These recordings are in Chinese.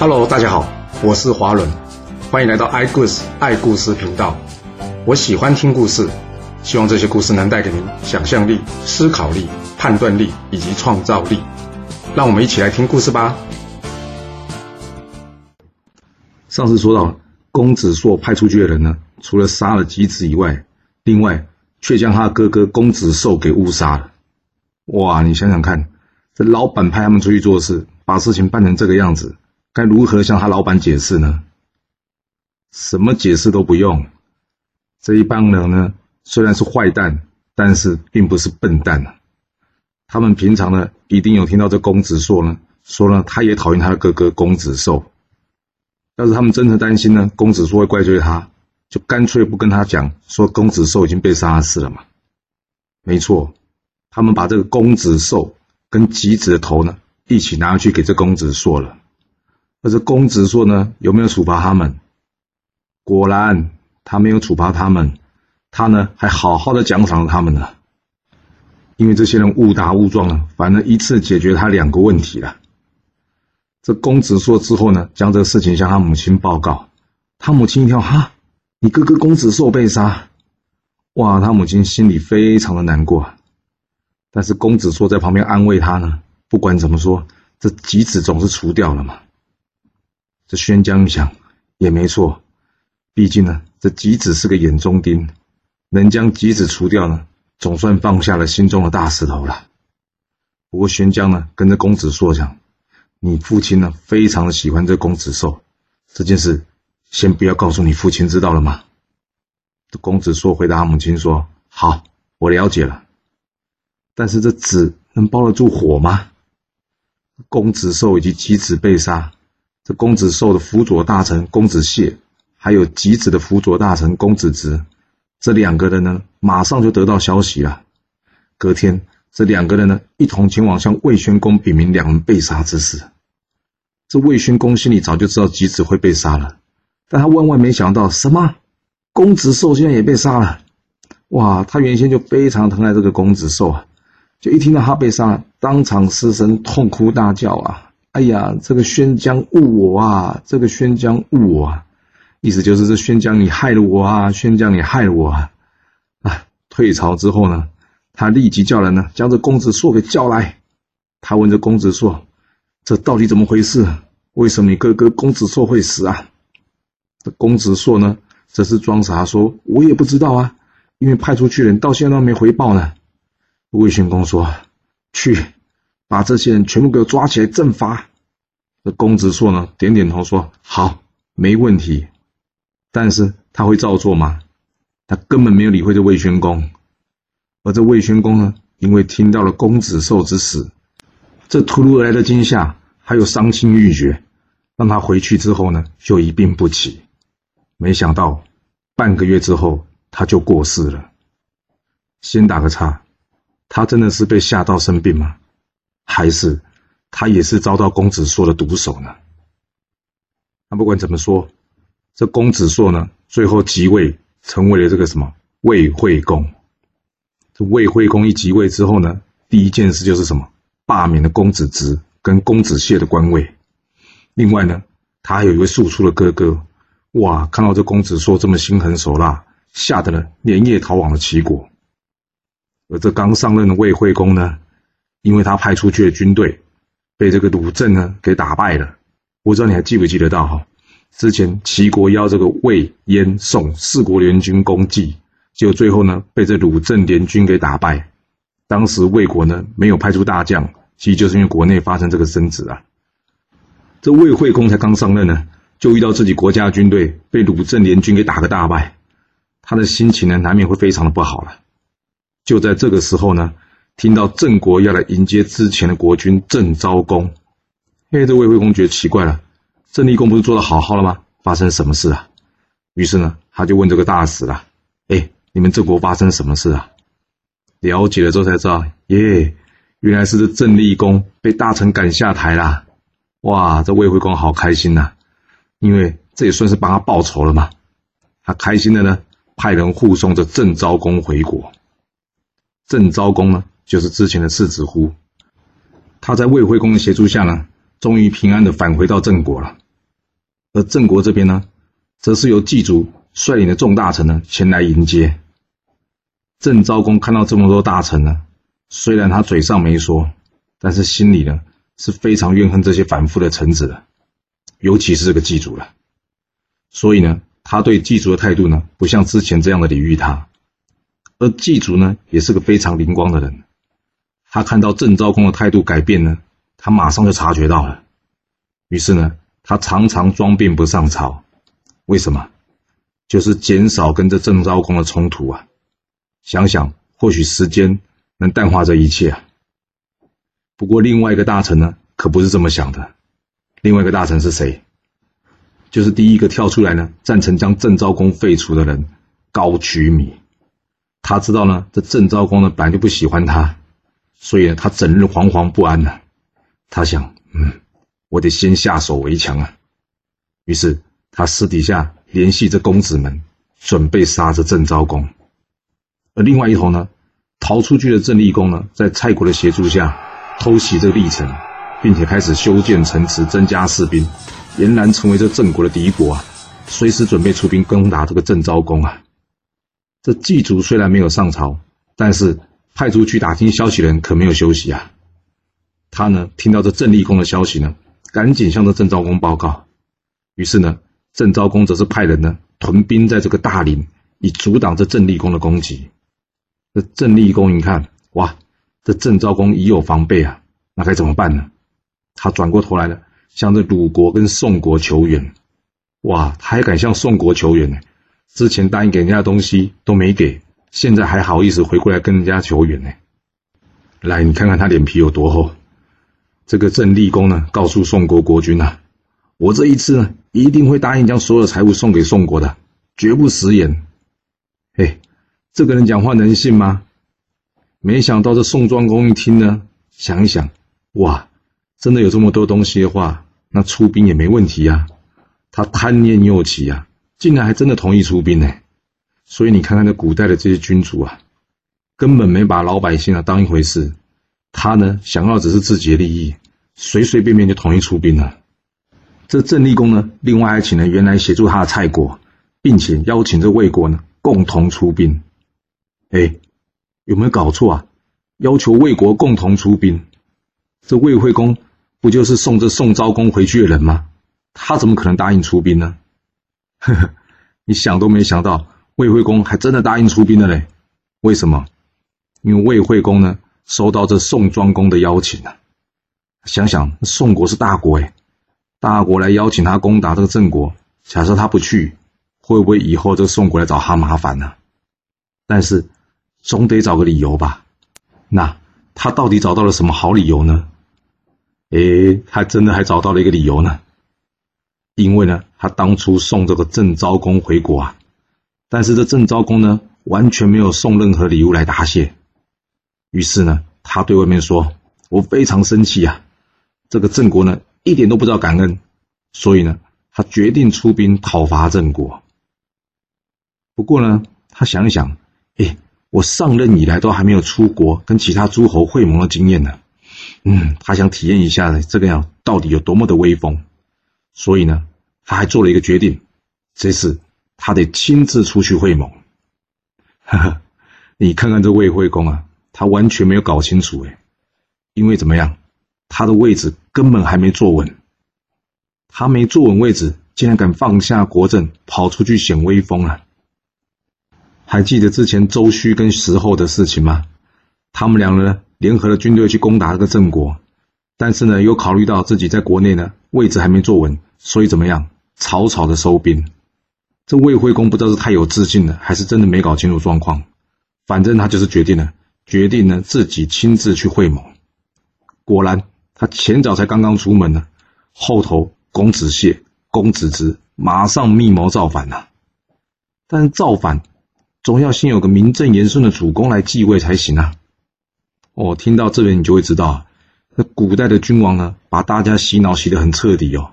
Hello，大家好，我是华伦，欢迎来到爱故事爱故事频道。我喜欢听故事，希望这些故事能带给您想象力、思考力、判断力以及创造力。让我们一起来听故事吧。上次说到，公子硕派出去的人呢，除了杀了吉子以外，另外却将他哥哥公子寿给误杀了。哇，你想想看，这老板派他们出去做事，把事情办成这个样子，该如何向他老板解释呢？什么解释都不用。这一帮人呢，虽然是坏蛋，但是并不是笨蛋啊。他们平常呢，一定有听到这公子硕呢说呢，他也讨厌他的哥哥公子寿。要是他们真的担心呢，公子硕会怪罪他，就干脆不跟他讲说公子寿已经被杀死了嘛。没错。他们把这个公子寿跟吉子的头呢一起拿去给这公子硕了，而这公子硕呢有没有处罚他们？果然他没有处罚他们，他呢还好好的奖赏了他们呢。因为这些人误打误撞呢，反而一次解决他两个问题了。这公子硕之后呢，将这个事情向他母亲报告，他母亲一听，哈，你哥哥公子硕被杀，哇，他母亲心里非常的难过。但是公子硕在旁边安慰他呢。不管怎么说，这吉子总是除掉了嘛。这宣江一想也没错，毕竟呢，这吉子是个眼中钉，能将吉子除掉呢，总算放下了心中的大石头了。不过宣江呢，跟着公子硕讲，你父亲呢，非常的喜欢这公子寿，这件事先不要告诉你父亲知道了吗？这公子硕回答母亲说：“好，我了解了。”但是这纸能包得住火吗？公子寿以及吉子被杀，这公子寿的辅佐大臣公子燮，还有吉子的辅佐大臣公子直，这两个人呢，马上就得到消息了。隔天，这两个人呢，一同前往向魏宣公禀明两人被杀之事。这魏宣公心里早就知道吉子会被杀了，但他万万没想到，什么公子寿现在也被杀了。哇，他原先就非常疼爱这个公子寿啊。就一听到他被杀，当场失声痛哭大叫啊！哎呀，这个宣江误我啊！这个宣江误我啊！意思就是这宣江你害了我啊！宣江你害了我啊！啊！退朝之后呢，他立即叫人呢将这公子硕给叫来。他问这公子硕：“这到底怎么回事？为什么你哥哥公子硕会死啊？”这公子硕呢则是装傻说：“我也不知道啊，因为派出去的人到现在都没回报呢。”魏宣公说：“去，把这些人全部给我抓起来正法。”这公子硕呢，点点头说：“好，没问题。”但是他会照做吗？他根本没有理会这魏宣公。而这魏宣公呢，因为听到了公子寿之死，这突如而来的惊吓，还有伤心欲绝，让他回去之后呢，就一病不起。没想到半个月之后，他就过世了。先打个岔。他真的是被吓到生病吗？还是他也是遭到公子硕的毒手呢？那不管怎么说，这公子硕呢，最后即位，成为了这个什么魏惠公。这魏惠公一即位之后呢，第一件事就是什么？罢免了公子直跟公子燮的官位。另外呢，他还有一位庶出的哥哥，哇！看到这公子硕这么心狠手辣，吓得呢连夜逃往了齐国。而这刚上任的魏惠公呢，因为他派出去的军队被这个鲁镇呢给打败了。我不知道你还记不记得到哈？之前齐国邀这个魏、燕、宋四国联军攻击，结果最后呢被这鲁镇联军给打败。当时魏国呢没有派出大将，其实就是因为国内发生这个争执啊。这魏惠公才刚上任呢，就遇到自己国家军队被鲁镇联军给打个大败，他的心情呢难免会非常的不好了。就在这个时候呢，听到郑国要来迎接之前的国君郑昭公，嘿，这魏惠公觉得奇怪了，郑立公不是做的好好了吗？发生什么事啊？于是呢，他就问这个大使了，哎，你们郑国发生什么事啊？了解了之后才知道，耶，原来是这郑立公被大臣赶下台啦！哇，这魏惠公好开心呐，因为这也算是帮他报仇了嘛。他开心的呢，派人护送着郑昭公回国。郑昭公呢，就是之前的世子乎。他在魏惠公的协助下呢，终于平安的返回到郑国了。而郑国这边呢，则是由祭祖率领的众大臣呢前来迎接。郑昭公看到这么多大臣呢，虽然他嘴上没说，但是心里呢是非常怨恨这些反复的臣子的，尤其是这个祭祖了。所以呢，他对祭祖的态度呢，不像之前这样的礼遇他。而祭祖呢，也是个非常灵光的人，他看到郑昭公的态度改变呢，他马上就察觉到了。于是呢，他常常装病不上朝，为什么？就是减少跟这郑昭公的冲突啊。想想，或许时间能淡化这一切啊。不过另外一个大臣呢，可不是这么想的。另外一个大臣是谁？就是第一个跳出来呢，赞成将郑昭公废除的人高渠弥。他知道呢，这郑昭公呢本来就不喜欢他，所以呢，他整日惶惶不安呢。他想，嗯，我得先下手为强啊。于是他私底下联系这公子们，准备杀这郑昭公。而另外一头呢，逃出去的郑立公呢，在蔡国的协助下，偷袭这个历城，并且开始修建城池，增加士兵，俨然成为这郑国的敌国啊！随时准备出兵攻打这个郑昭公啊！这祭祖虽然没有上朝，但是派出去打听消息的人可没有休息啊！他呢，听到这郑立公的消息呢，赶紧向这郑昭公报告。于是呢，郑昭公则是派人呢，屯兵在这个大陵，以阻挡这郑立公的攻击。这郑立公一看，哇，这郑昭公已有防备啊，那该怎么办呢？他转过头来了，向这鲁国跟宋国求援。哇，他还敢向宋国求援呢？之前答应给人家的东西都没给，现在还好意思回过来跟人家求援呢？来，你看看他脸皮有多厚。这个郑立公呢，告诉宋国国君啊，我这一次呢，一定会答应将所有财物送给宋国的，绝不食言。嘿。这个人讲话能信吗？没想到这宋庄公一听呢，想一想，哇，真的有这么多东西的话，那出兵也没问题呀。他贪念又起呀，竟然还真的同意出兵呢。所以你看看这古代的这些君主啊，根本没把老百姓啊当一回事。他呢，想要只是自己的利益，随随便便就同意出兵了。这郑立公呢，另外还请了原来协助他的蔡国，并且邀请这魏国呢共同出兵。哎，有没有搞错啊？要求魏国共同出兵，这魏惠公不就是送这宋昭公回去的人吗？他怎么可能答应出兵呢？呵呵，你想都没想到，魏惠公还真的答应出兵了嘞。为什么？因为魏惠公呢，收到这宋庄公的邀请啊。想想宋国是大国哎，大国来邀请他攻打这个郑国，假设他不去，会不会以后这个宋国来找他麻烦呢？但是。总得找个理由吧？那他到底找到了什么好理由呢？诶，他真的还找到了一个理由呢。因为呢，他当初送这个郑昭公回国啊，但是这郑昭公呢，完全没有送任何礼物来答谢。于是呢，他对外面说：“我非常生气啊，这个郑国呢，一点都不知道感恩，所以呢，他决定出兵讨伐郑国。”不过呢，他想一想，哎。我上任以来都还没有出国跟其他诸侯会盟的经验呢，嗯，他想体验一下这个样到底有多么的威风，所以呢，他还做了一个决定，这次他得亲自出去会盟。哈哈，你看看这魏惠公啊，他完全没有搞清楚哎，因为怎么样，他的位置根本还没坐稳，他没坐稳位置，竟然敢放下国政跑出去显威风啊！还记得之前周须跟石后的事情吗？他们两人联合了军队去攻打这个郑国，但是呢，又考虑到自己在国内呢位置还没坐稳，所以怎么样，草草的收兵。这魏惠公不知道是太有自信了，还是真的没搞清楚状况，反正他就是决定了，决定呢自己亲自去会盟。果然，他前脚才刚刚出门呢，后头公子燮、公子直马上密谋造反呐。但是造反。总要先有个名正言顺的主公来继位才行啊！哦，听到这边你就会知道，那古代的君王呢，把大家洗脑洗得很彻底哦，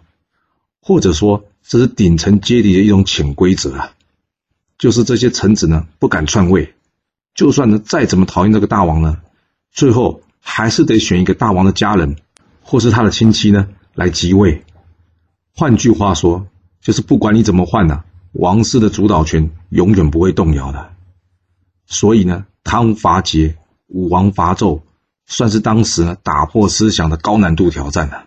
或者说这是顶层阶级的一种潜规则啊，就是这些臣子呢不敢篡位，就算呢再怎么讨厌这个大王呢，最后还是得选一个大王的家人或是他的亲戚呢来继位。换句话说，就是不管你怎么换呐，王室的主导权永远不会动摇的。所以呢，汤伐桀，武王伐纣，算是当时呢打破思想的高难度挑战了。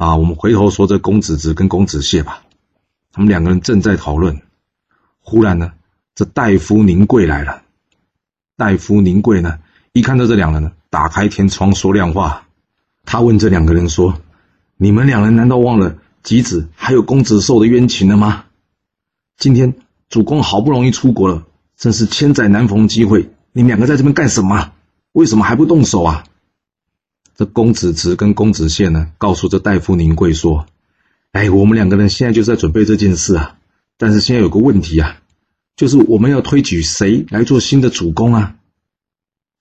啊我们回头说这公子直跟公子燮吧，他们两个人正在讨论，忽然呢，这大夫宁贵来了。大夫宁贵呢，一看到这两人，打开天窗说亮话，他问这两个人说：“你们两人难道忘了吉子还有公子寿的冤情了吗？今天主公好不容易出国了。”真是千载难逢机会，你们两个在这边干什么？为什么还不动手啊？这公子直跟公子燮呢，告诉这大夫宁贵说：“哎，我们两个人现在就在准备这件事啊，但是现在有个问题啊，就是我们要推举谁来做新的主公啊？”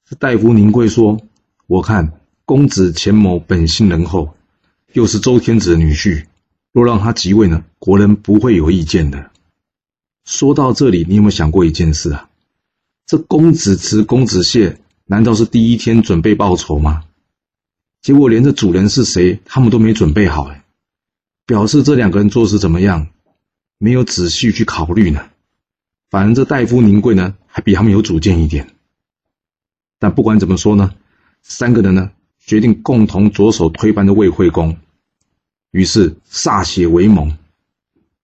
这大夫宁贵说：“我看公子钱某本性仁厚，又是周天子的女婿，若让他即位呢，国人不会有意见的。”说到这里，你有没有想过一件事啊？这公子直、公子燮难道是第一天准备报仇吗？结果连这主人是谁，他们都没准备好，表示这两个人做事怎么样，没有仔细去考虑呢？反正这大夫宁贵呢，还比他们有主见一点。但不管怎么说呢，三个人呢决定共同着手推翻这魏惠公，于是歃血为盟。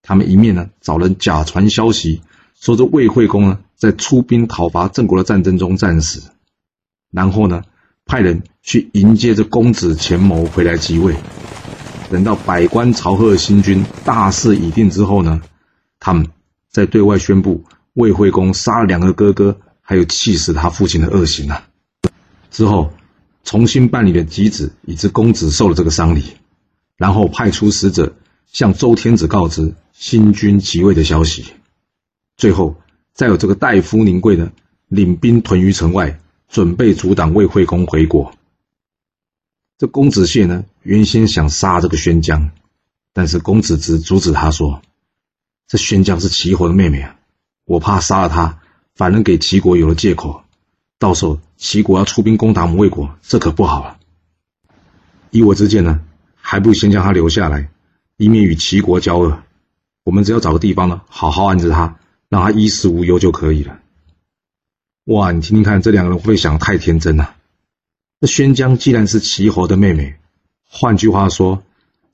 他们一面呢找人假传消息，说这魏惠公呢在出兵讨伐郑国的战争中战死，然后呢派人去迎接这公子钱谋回来即位。等到百官朝贺新君，大势已定之后呢，他们在对外宣布魏惠公杀了两个哥哥，还有气死他父亲的恶行啊。之后重新办理了吉子以及公子受了这个丧礼，然后派出使者向周天子告知。新君即位的消息，最后再有这个大夫宁贵呢，领兵屯于城外，准备阻挡魏惠公回国。这公子燮呢，原先想杀这个宣姜，但是公子直阻止他说：“这宣姜是齐国的妹妹啊，我怕杀了她，反而给齐国有了借口，到时候齐国要出兵攻打我们魏国，这可不好了。以我之见呢，还不如先将他留下来，以免与齐国交恶。”我们只要找个地方呢，好好安置他，让他衣食无忧就可以了。哇，你听听看，这两个人会不会想太天真了？那宣姜既然是齐侯的妹妹，换句话说，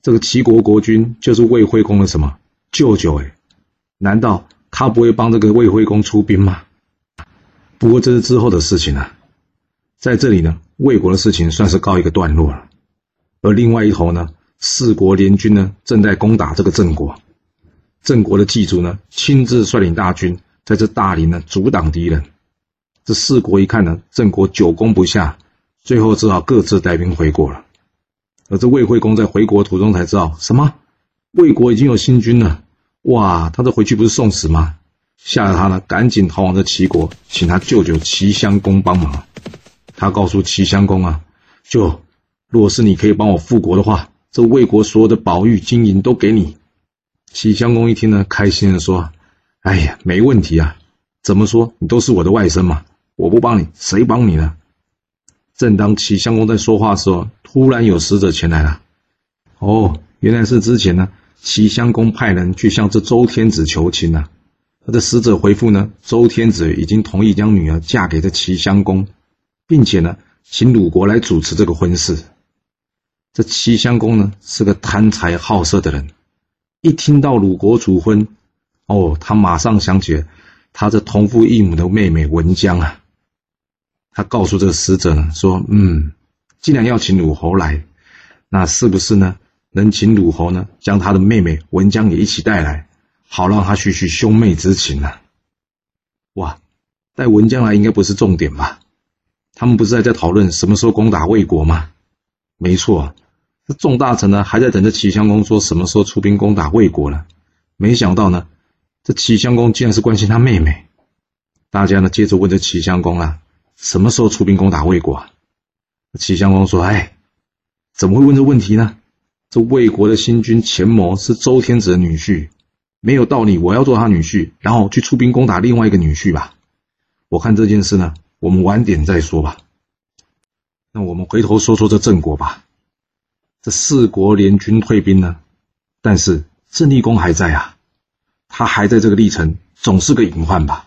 这个齐国国君就是魏惠公的什么舅舅？哎，难道他不会帮这个魏惠公出兵吗？不过这是之后的事情了。在这里呢，魏国的事情算是告一个段落了。而另外一头呢，四国联军呢，正在攻打这个郑国。郑国的祭祖呢，亲自率领大军在这大林呢阻挡敌人。这四国一看呢，郑国久攻不下，最后只好各自带兵回国了。而这魏惠公在回国途中才知道，什么魏国已经有新君了。哇，他这回去不是送死吗？吓得他呢，赶紧逃往这齐国，请他舅舅齐襄公帮忙。他告诉齐襄公啊，就若是你可以帮我复国的话，这魏国所有的宝玉金银都给你。齐襄公一听呢，开心的说：“哎呀，没问题啊！怎么说，你都是我的外甥嘛，我不帮你，谁帮你呢？”正当齐襄公在说话的时候，突然有使者前来了。哦，原来是之前呢，齐襄公派人去向这周天子求亲呢。他的使者回复呢，周天子已经同意将女儿嫁给这齐襄公，并且呢，请鲁国来主持这个婚事。这齐襄公呢，是个贪财好色的人。一听到鲁国主婚，哦，他马上想起他这同父异母的妹妹文姜啊。他告诉这个使者呢，说：“嗯，既然要请鲁侯来，那是不是呢，能请鲁侯呢，将他的妹妹文姜也一起带来，好让他叙叙兄妹之情呢？”哇，带文姜来应该不是重点吧？他们不是还在讨论什么时候攻打魏国吗？没错。这众大臣呢，还在等着齐襄公说什么时候出兵攻打魏国呢？没想到呢，这齐襄公竟然是关心他妹妹。大家呢，接着问这齐襄公啊，什么时候出兵攻打魏国？啊？齐襄公说：“哎，怎么会问这问题呢？这魏国的新君钱谋是周天子的女婿，没有道理我要做他女婿，然后去出兵攻打另外一个女婿吧？我看这件事呢，我们晚点再说吧。那我们回头说说这郑国吧。”这四国联军退兵呢，但是郑立功还在啊，他还在这个历程，总是个隐患吧。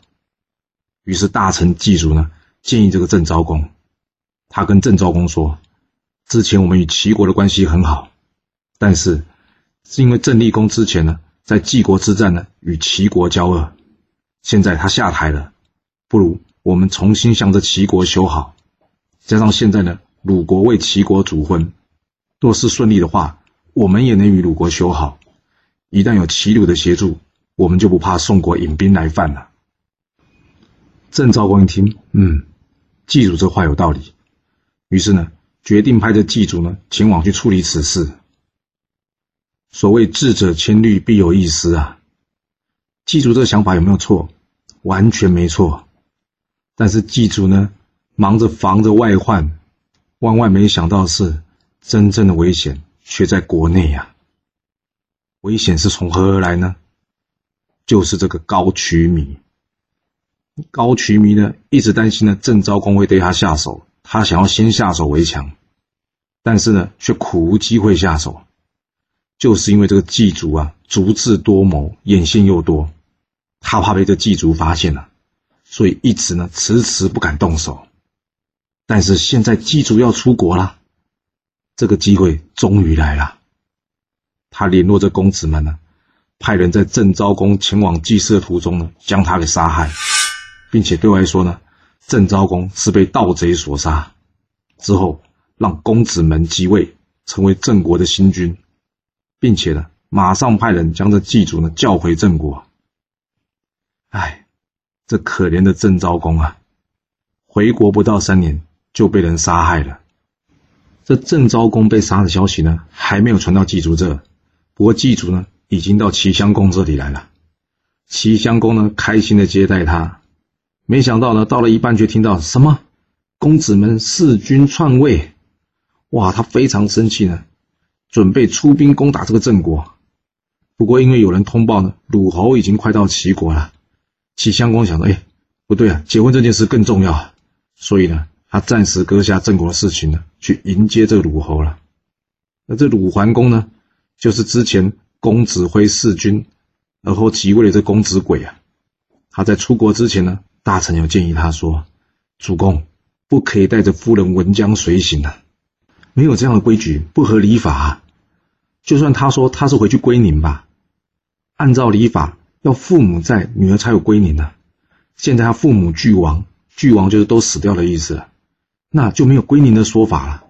于是大臣祭祖呢，建议这个郑昭公，他跟郑昭公说：“之前我们与齐国的关系很好，但是是因为郑立公之前呢，在晋国之战呢，与齐国交恶，现在他下台了，不如我们重新向着齐国修好。加上现在呢，鲁国为齐国主婚，若是顺利的话，我们也能与鲁国修好。一旦有齐鲁的协助，我们就不怕宋国引兵来犯了。”郑昭公一听，嗯，祭祖这话有道理，于是呢，决定派着祭祖呢前往去处理此事。所谓智者千虑，必有一失啊。祭祖这个想法有没有错？完全没错。但是祭祖呢，忙着防着外患，万万没想到是，真正的危险却在国内呀。危险是从何而来呢？就是这个高渠米。高渠弥呢，一直担心呢郑昭公会对他下手，他想要先下手为强，但是呢，却苦无机会下手，就是因为这个祭祖啊，足智多谋，眼线又多，他怕被这祭祖发现了，所以一直呢迟迟不敢动手。但是现在祭祖要出国了，这个机会终于来了，他联络着公子们呢，派人在郑昭公前往祭祀的途中呢，将他给杀害。并且对外说呢，郑昭公是被盗贼所杀，之后让公子门即位，成为郑国的新君，并且呢，马上派人将这祭祖呢叫回郑国。哎，这可怜的郑昭公啊，回国不到三年就被人杀害了。这郑昭公被杀的消息呢，还没有传到祭祖这，不过祭祖呢已经到齐襄公这里来了。齐襄公呢，开心的接待他。没想到呢，到了一半却听到什么公子们弑君篡位，哇！他非常生气呢，准备出兵攻打这个郑国。不过因为有人通报呢，鲁侯已经快到齐国了。齐襄公想到，哎，不对啊，结婚这件事更重要，所以呢，他暂时搁下郑国的事情呢，去迎接这个鲁侯了。那这鲁桓公呢，就是之前公子辉弑君，而后即位的这公子轨啊。他在出国之前呢。大臣有建议他说：“主公不可以带着夫人文姜随行的，没有这样的规矩，不合礼法。就算他说他是回去归宁吧，按照礼法要父母在，女儿才有归宁呢。现在他父母俱亡，俱亡就是都死掉的意思了，那就没有归宁的说法了。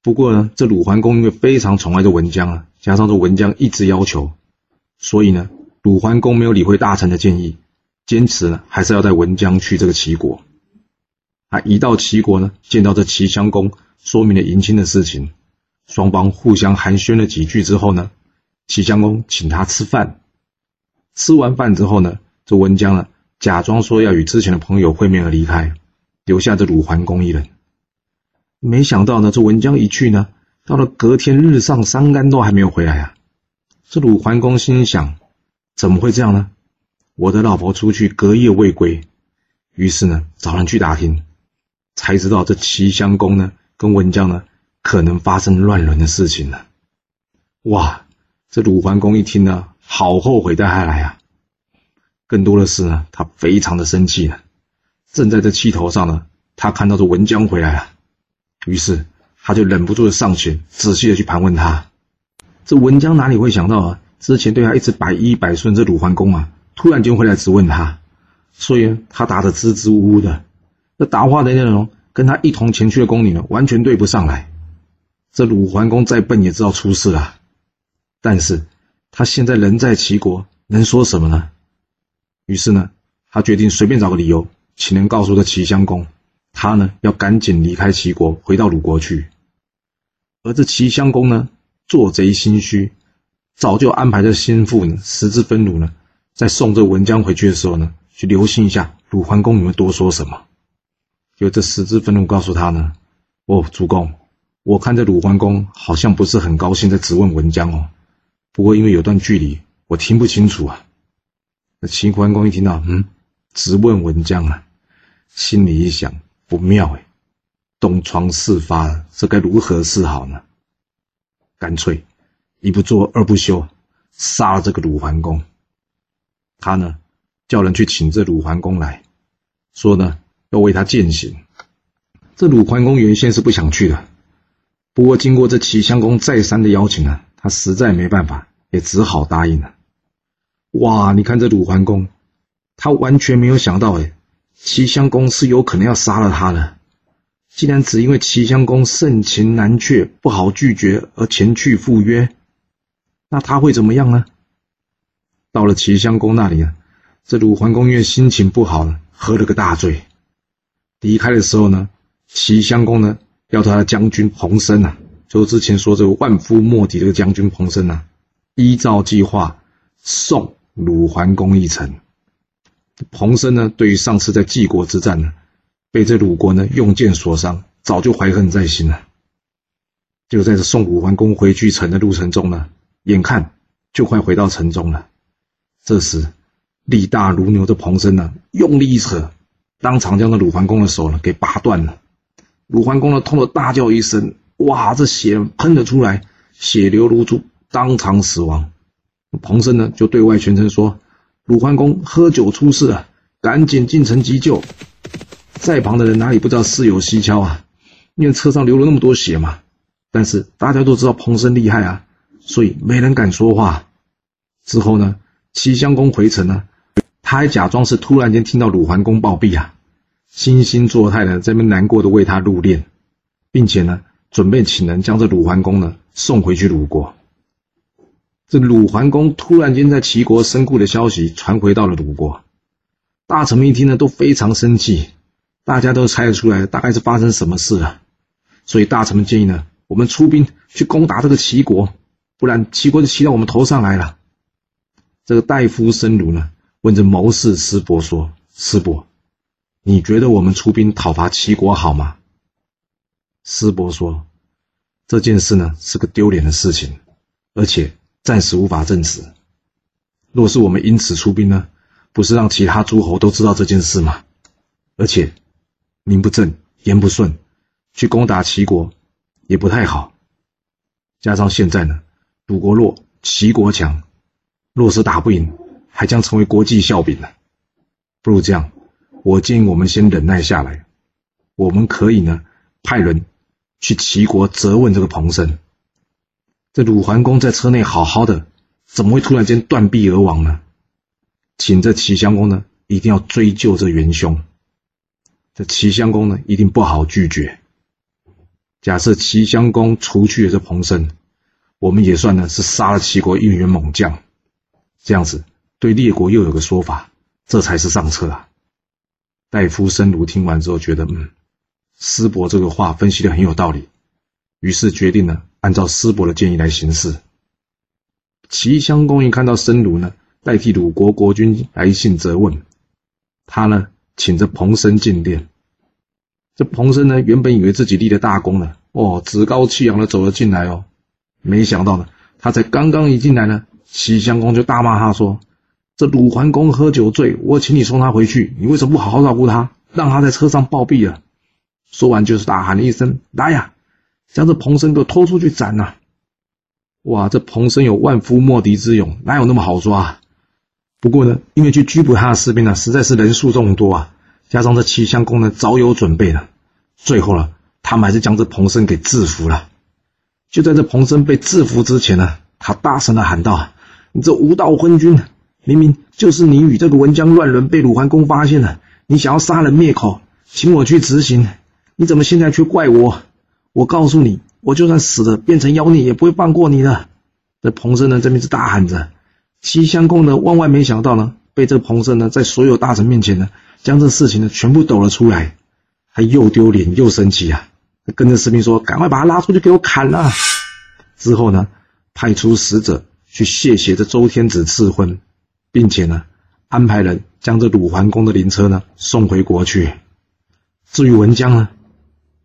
不过呢，这鲁桓公因为非常宠爱这文姜啊，加上这文姜一直要求，所以呢，鲁桓公没有理会大臣的建议。”坚持呢，还是要带文姜去这个齐国。他一到齐国呢，见到这齐襄公，说明了迎亲的事情。双方互相寒暄了几句之后呢，齐襄公请他吃饭。吃完饭之后呢，这文姜呢，假装说要与之前的朋友会面而离开，留下这鲁桓公一人。没想到呢，这文姜一去呢，到了隔天日上三竿都还没有回来啊！这鲁桓公心想：怎么会这样呢？我的老婆出去隔夜未归，于是呢找人去打听，才知道这齐襄公呢跟文姜呢可能发生乱伦的事情了。哇，这鲁桓公一听呢，好后悔带他来啊！更多的是呢，他非常的生气呢。正在这气头上呢，他看到这文姜回来了，于是他就忍不住的上前仔细的去盘问他。这文姜哪里会想到啊，之前对他一直百依百顺，这鲁桓公啊。突然间回来质问他，所以他答得支支吾吾的，这答话的内容跟他一同前去的宫女呢完全对不上来。这鲁桓公再笨也知道出事了，但是他现在人在齐国，能说什么呢？于是呢，他决定随便找个理由，请人告诉这齐襄公，他呢要赶紧离开齐国，回到鲁国去。而这齐襄公呢，做贼心虚，早就安排这心腹呢，十之分鲁呢。在送这文姜回去的时候呢，去留心一下鲁桓公有没有多说什么。就这十之愤怒告诉他呢，哦，主公，我看这鲁桓公好像不是很高兴在质问文姜哦。不过因为有段距离，我听不清楚啊。那齐桓公一听到，嗯，质问文姜啊，心里一想，不妙哎，东窗事发，这该如何是好呢？干脆一不做二不休，杀了这个鲁桓公。他呢，叫人去请这鲁桓公来，说呢要为他践行。这鲁桓公原先是不想去的，不过经过这齐襄公再三的邀请呢，他实在没办法，也只好答应了。哇，你看这鲁桓公，他完全没有想到，哎，齐襄公是有可能要杀了他的。既然只因为齐襄公盛情难却，不好拒绝而前去赴约，那他会怎么样呢？到了齐襄公那里啊，这鲁桓公因为心情不好了，喝了个大醉。离开的时候呢，齐襄公呢要他的将军彭生啊，就之前说这个万夫莫敌这个将军彭生啊，依照计划送鲁桓公一程。彭生呢，对于上次在晋国之战呢，被这鲁国呢用箭所伤，早就怀恨在心了。就在这送鲁桓公回去城的路程中呢，眼看就快回到城中了。这时，力大如牛的彭生呢，用力一扯，当场将那鲁桓公的手呢给拔断了。鲁桓公呢痛得大叫一声：“哇！”这血喷了出来，血流如注，当场死亡。彭生呢就对外宣称说：“鲁桓公喝酒出事了，赶紧进城急救。”在旁的人哪里不知道事有蹊跷啊？因为车上流了那么多血嘛。但是大家都知道彭生厉害啊，所以没人敢说话。之后呢？齐襄公回城呢，他还假装是突然间听到鲁桓公暴毙啊，惺惺作态的在那边难过的为他入殓，并且呢，准备请人将这鲁桓公呢送回去鲁国。这鲁桓公突然间在齐国身故的消息传回到了鲁国，大臣们一听呢都非常生气，大家都猜得出来大概是发生什么事了，所以大臣们建议呢，我们出兵去攻打这个齐国，不然齐国就骑到我们头上来了。这个大夫生奴呢，问着谋士师伯说：“师伯，你觉得我们出兵讨伐齐国好吗？”师伯说：“这件事呢是个丢脸的事情，而且暂时无法证实。若是我们因此出兵呢，不是让其他诸侯都知道这件事吗？而且名不正言不顺，去攻打齐国也不太好。加上现在呢，鲁国弱，齐国强。”若是打不赢，还将成为国际笑柄呢。不如这样，我建议我们先忍耐下来。我们可以呢，派人去齐国责问这个彭生。这鲁桓公在车内好好的，怎么会突然间断臂而亡呢？请这齐襄公呢，一定要追究这元凶。这齐襄公呢，一定不好拒绝。假设齐襄公除去了这彭生，我们也算呢是杀了齐国一员猛将。这样子，对列国又有个说法，这才是上策啊！戴夫申卢听完之后，觉得嗯，师伯这个话分析的很有道理，于是决定呢，按照师伯的建议来行事。齐襄公一看到申卢呢，代替鲁国国君来信责问，他呢，请着彭生进殿。这彭生呢，原本以为自己立了大功了，哦，趾高气扬的走了进来哦，没想到呢，他才刚刚一进来呢。齐襄公就大骂他说：“这鲁桓公喝酒醉，我请你送他回去，你为什么不好好照顾他，让他在车上暴毙了？”说完就是大喊了一声：“来呀，将这彭生给我拖出去斩呐！”哇，这彭生有万夫莫敌之勇，哪有那么好抓？不过呢，因为去拘捕他的士兵呢，实在是人数众多啊，加上这齐襄公呢早有准备了，最后呢，他们还是将这彭生给制服了。就在这彭生被制服之前呢，他大声的喊道。你这无道昏君，明明就是你与这个文姜乱伦，被鲁桓公发现了，你想要杀人灭口，请我去执行，你怎么现在却怪我？我告诉你，我就算死了，变成妖孽，也不会放过你的。这彭生呢，这边是大喊着，齐襄公呢，万万没想到呢，被这彭生呢，在所有大臣面前呢，将这事情呢，全部抖了出来，他又丢脸又生气啊！跟着士兵说：“赶快把他拉出去给我砍了！”之后呢，派出使者。去谢谢这周天子赐婚，并且呢，安排人将这鲁桓公的灵车呢送回国去。至于文姜呢，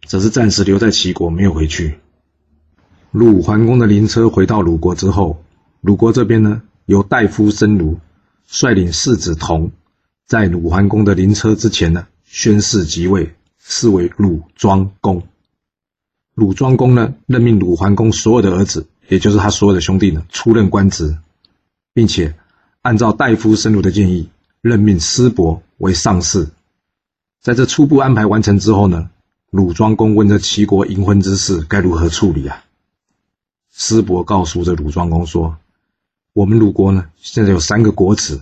则是暂时留在齐国，没有回去。鲁桓公的灵车回到鲁国之后，鲁国这边呢，由大夫申卢率领世子同，在鲁桓公的灵车之前呢，宣誓即位，是为鲁庄公。鲁庄公呢，任命鲁桓公所有的儿子。也就是他所有的兄弟呢，出任官职，并且按照大夫深入的建议，任命师伯为上士。在这初步安排完成之后呢，鲁庄公问这齐国迎婚之事该如何处理啊？师伯告诉这鲁庄公说：“我们鲁国呢，现在有三个国耻。”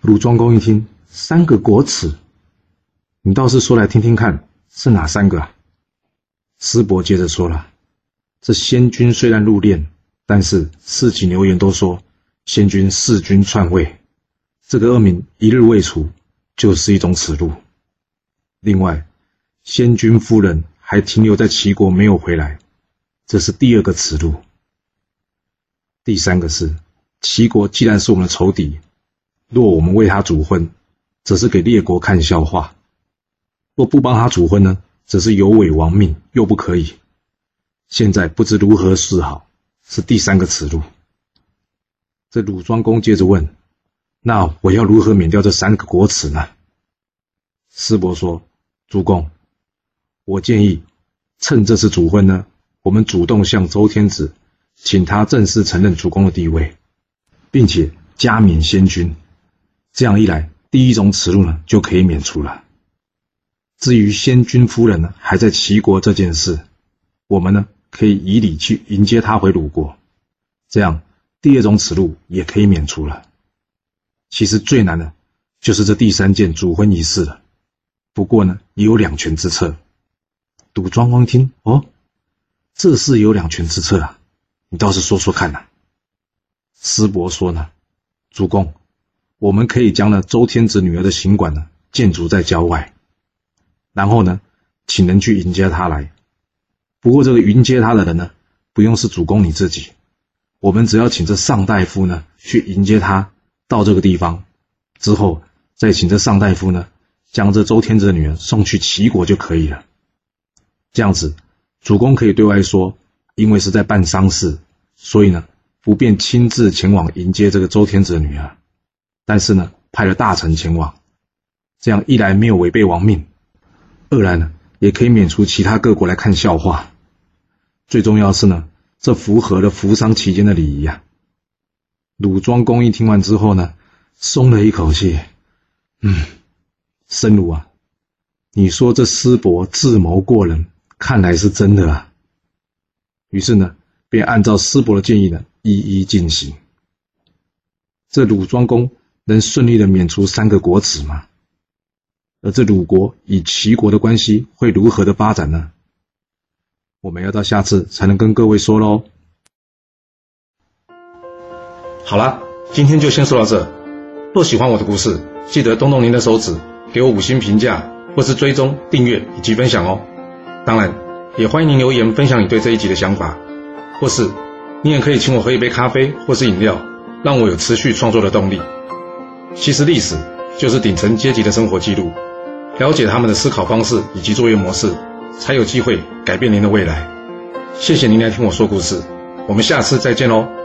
鲁庄公一听，三个国耻，你倒是说来听听看，是哪三个啊？师伯接着说了：“这先君虽然入殓，但是四己流言都说先君弑君篡位，这个恶名一日未除，就是一种耻辱。”另外，先君夫人还停留在齐国没有回来，这是第二个耻辱。第三个是，齐国既然是我们的仇敌，若我们为他主婚，则是给列国看笑话；若不帮他主婚呢，则是有违王命，又不可以。现在不知如何是好，是第三个耻辱。这鲁庄公接着问：“那我要如何免掉这三个国耻呢？”师伯说。主公，我建议趁这次主婚呢，我们主动向周天子请他正式承认主公的地位，并且加冕先君。这样一来，第一种耻辱呢就可以免除了。至于先君夫人呢还在齐国这件事，我们呢可以以礼去迎接他回鲁国，这样第二种耻辱也可以免除了。其实最难的，就是这第三件主婚仪式了。不过呢，也有两全之策。鲁庄公听哦，这事有两全之策啊，你倒是说说看呐。师伯说呢，主公，我们可以将呢周天子女儿的行馆呢建筑在郊外，然后呢，请人去迎接他来。不过这个迎接他的人呢，不用是主公你自己，我们只要请这上大夫呢去迎接他到这个地方，之后再请这上大夫呢。将这周天子的女儿送去齐国就可以了。这样子，主公可以对外说，因为是在办丧事，所以呢不便亲自前往迎接这个周天子的女儿。但是呢，派了大臣前往，这样一来没有违背王命，二来呢也可以免除其他各国来看笑话。最重要是呢，这符合了扶丧期间的礼仪呀。鲁庄公一听完之后呢，松了一口气，嗯。申鲁啊，你说这师伯智谋过人，看来是真的啊。于是呢，便按照师伯的建议呢，一一进行。这鲁庄公能顺利的免除三个国耻吗？而这鲁国与齐国的关系会如何的发展呢？我们要到下次才能跟各位说喽。好了，今天就先说到这。若喜欢我的故事，记得动动您的手指。给我五星评价，或是追踪、订阅以及分享哦。当然，也欢迎您留言分享你对这一集的想法，或是你也可以请我喝一杯咖啡或是饮料，让我有持续创作的动力。其实历史就是顶层阶级的生活记录，了解他们的思考方式以及作业模式，才有机会改变您的未来。谢谢您来听我说故事，我们下次再见喽。